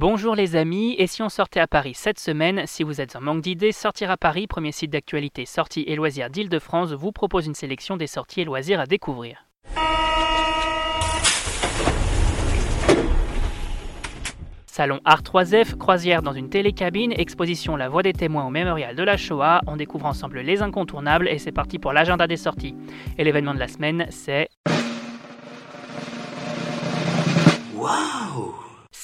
Bonjour les amis, et si on sortait à Paris cette semaine Si vous êtes en manque d'idées, Sortir à Paris, premier site d'actualité sorties et loisirs d'Île-de-France, vous propose une sélection des sorties et loisirs à découvrir. Salon Art 3F, croisière dans une télécabine, exposition La Voix des témoins au mémorial de la Shoah. On découvre ensemble les incontournables et c'est parti pour l'agenda des sorties. Et l'événement de la semaine, c'est.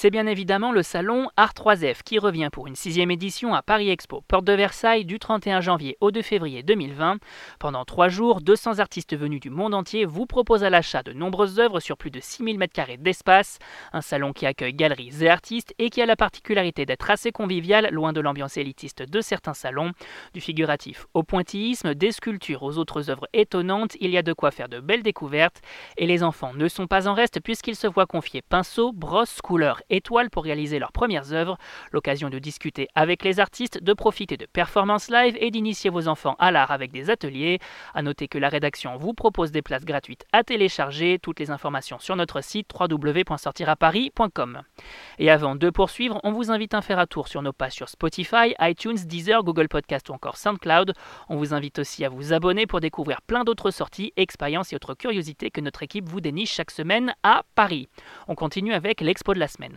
C'est bien évidemment le salon Art 3F qui revient pour une sixième édition à Paris Expo, porte de Versailles, du 31 janvier au 2 février 2020. Pendant trois jours, 200 artistes venus du monde entier vous proposent à l'achat de nombreuses œuvres sur plus de 6000 m2 d'espace. Un salon qui accueille galeries et artistes et qui a la particularité d'être assez convivial, loin de l'ambiance élitiste de certains salons. Du figuratif au pointillisme, des sculptures aux autres œuvres étonnantes, il y a de quoi faire de belles découvertes. Et les enfants ne sont pas en reste puisqu'ils se voient confier pinceaux, brosses, couleurs étoiles pour réaliser leurs premières œuvres, l'occasion de discuter avec les artistes, de profiter de performances live et d'initier vos enfants à l'art avec des ateliers. A noter que la rédaction vous propose des places gratuites à télécharger, toutes les informations sur notre site www.sortiraparis.com. Et avant de poursuivre, on vous invite à faire un tour sur nos pages sur Spotify, iTunes, Deezer, Google Podcast ou encore SoundCloud. On vous invite aussi à vous abonner pour découvrir plein d'autres sorties, expériences et autres curiosités que notre équipe vous déniche chaque semaine à Paris. On continue avec l'expo de la semaine.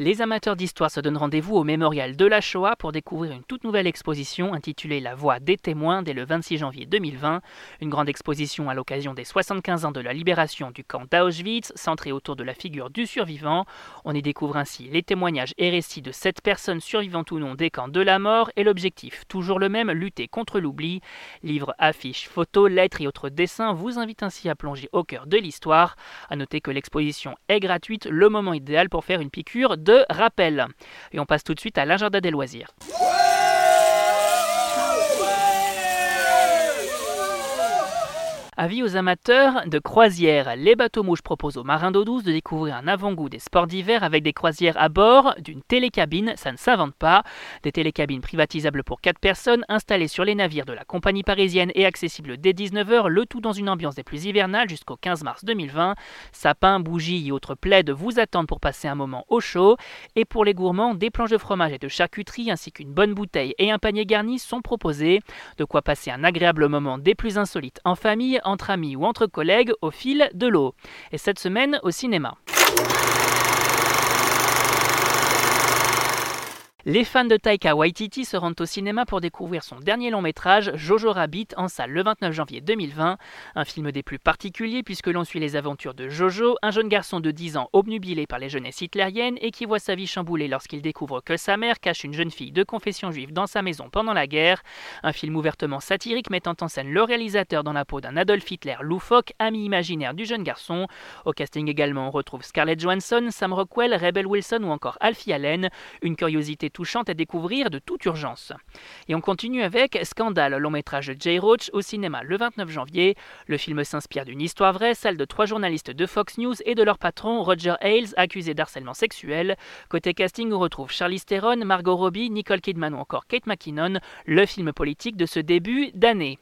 Les amateurs d'histoire se donnent rendez-vous au mémorial de la Shoah pour découvrir une toute nouvelle exposition intitulée La Voix des témoins dès le 26 janvier 2020. Une grande exposition à l'occasion des 75 ans de la libération du camp d'Auschwitz, centrée autour de la figure du survivant. On y découvre ainsi les témoignages et récits de sept personnes survivantes ou non des camps de la mort et l'objectif, toujours le même, lutter contre l'oubli. Livres, affiches, photos, lettres et autres dessins vous invitent ainsi à plonger au cœur de l'histoire. À noter que l'exposition est gratuite, le moment idéal pour faire une piqûre rappel. Et on passe tout de suite à l'agenda des loisirs. Avis aux amateurs de croisière, les bateaux mouches proposent aux marins d'eau douce de découvrir un avant-goût des sports d'hiver avec des croisières à bord d'une télécabine, ça ne s'invente pas. Des télécabines privatisables pour 4 personnes installées sur les navires de la compagnie parisienne et accessibles dès 19h, le tout dans une ambiance des plus hivernales jusqu'au 15 mars 2020. Sapins, bougies et autres plaides vous attendent pour passer un moment au chaud. Et pour les gourmands, des planches de fromage et de charcuterie ainsi qu'une bonne bouteille et un panier garni sont proposés. De quoi passer un agréable moment des plus insolites en famille entre amis ou entre collègues au fil de l'eau. Et cette semaine au cinéma. Les fans de Taika Waititi se rendent au cinéma pour découvrir son dernier long métrage, Jojo Rabbit, en salle le 29 janvier 2020. Un film des plus particuliers puisque l'on suit les aventures de Jojo, un jeune garçon de 10 ans obnubilé par les jeunesses hitlériennes et qui voit sa vie chamboulée lorsqu'il découvre que sa mère cache une jeune fille de confession juive dans sa maison pendant la guerre. Un film ouvertement satirique mettant en scène le réalisateur dans la peau d'un Adolf Hitler loufoque, ami imaginaire du jeune garçon. Au casting également, on retrouve Scarlett Johansson, Sam Rockwell, Rebel Wilson ou encore Alfie Allen. Une curiosité touchante à découvrir de toute urgence. Et on continue avec Scandale, long métrage de Jay Roach au cinéma le 29 janvier. Le film s'inspire d'une histoire vraie, celle de trois journalistes de Fox News et de leur patron Roger Ailes, accusé d'harcèlement sexuel. Côté casting, on retrouve Charlie Theron, Margot Robbie, Nicole Kidman ou encore Kate McKinnon, le film politique de ce début d'année.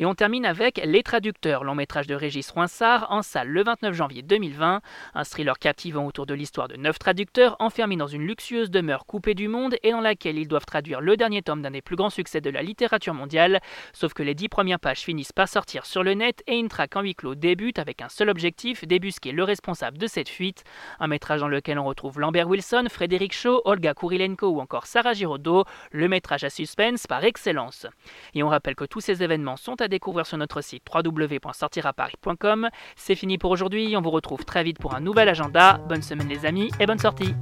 Et on termine avec Les Traducteurs, long métrage de Régis Roinsard, en salle le 29 janvier 2020. Un thriller captivant autour de l'histoire de neuf traducteurs enfermés dans une luxueuse demeure coupée du monde et dans laquelle ils doivent traduire le dernier tome d'un des plus grands succès de la littérature mondiale. Sauf que les dix premières pages finissent par sortir sur le net et une traque en huis clos débute avec un seul objectif, débusquer le responsable de cette fuite. Un métrage dans lequel on retrouve Lambert Wilson, Frédéric Shaw, Olga Kurilenko ou encore Sarah Giraudot, le métrage à suspense par excellence. Et on rappelle que tous ces événements sont à découvrir sur notre site www.sortiraparis.com. C'est fini pour aujourd'hui, on vous retrouve très vite pour un nouvel agenda. Bonne semaine les amis et bonne sortie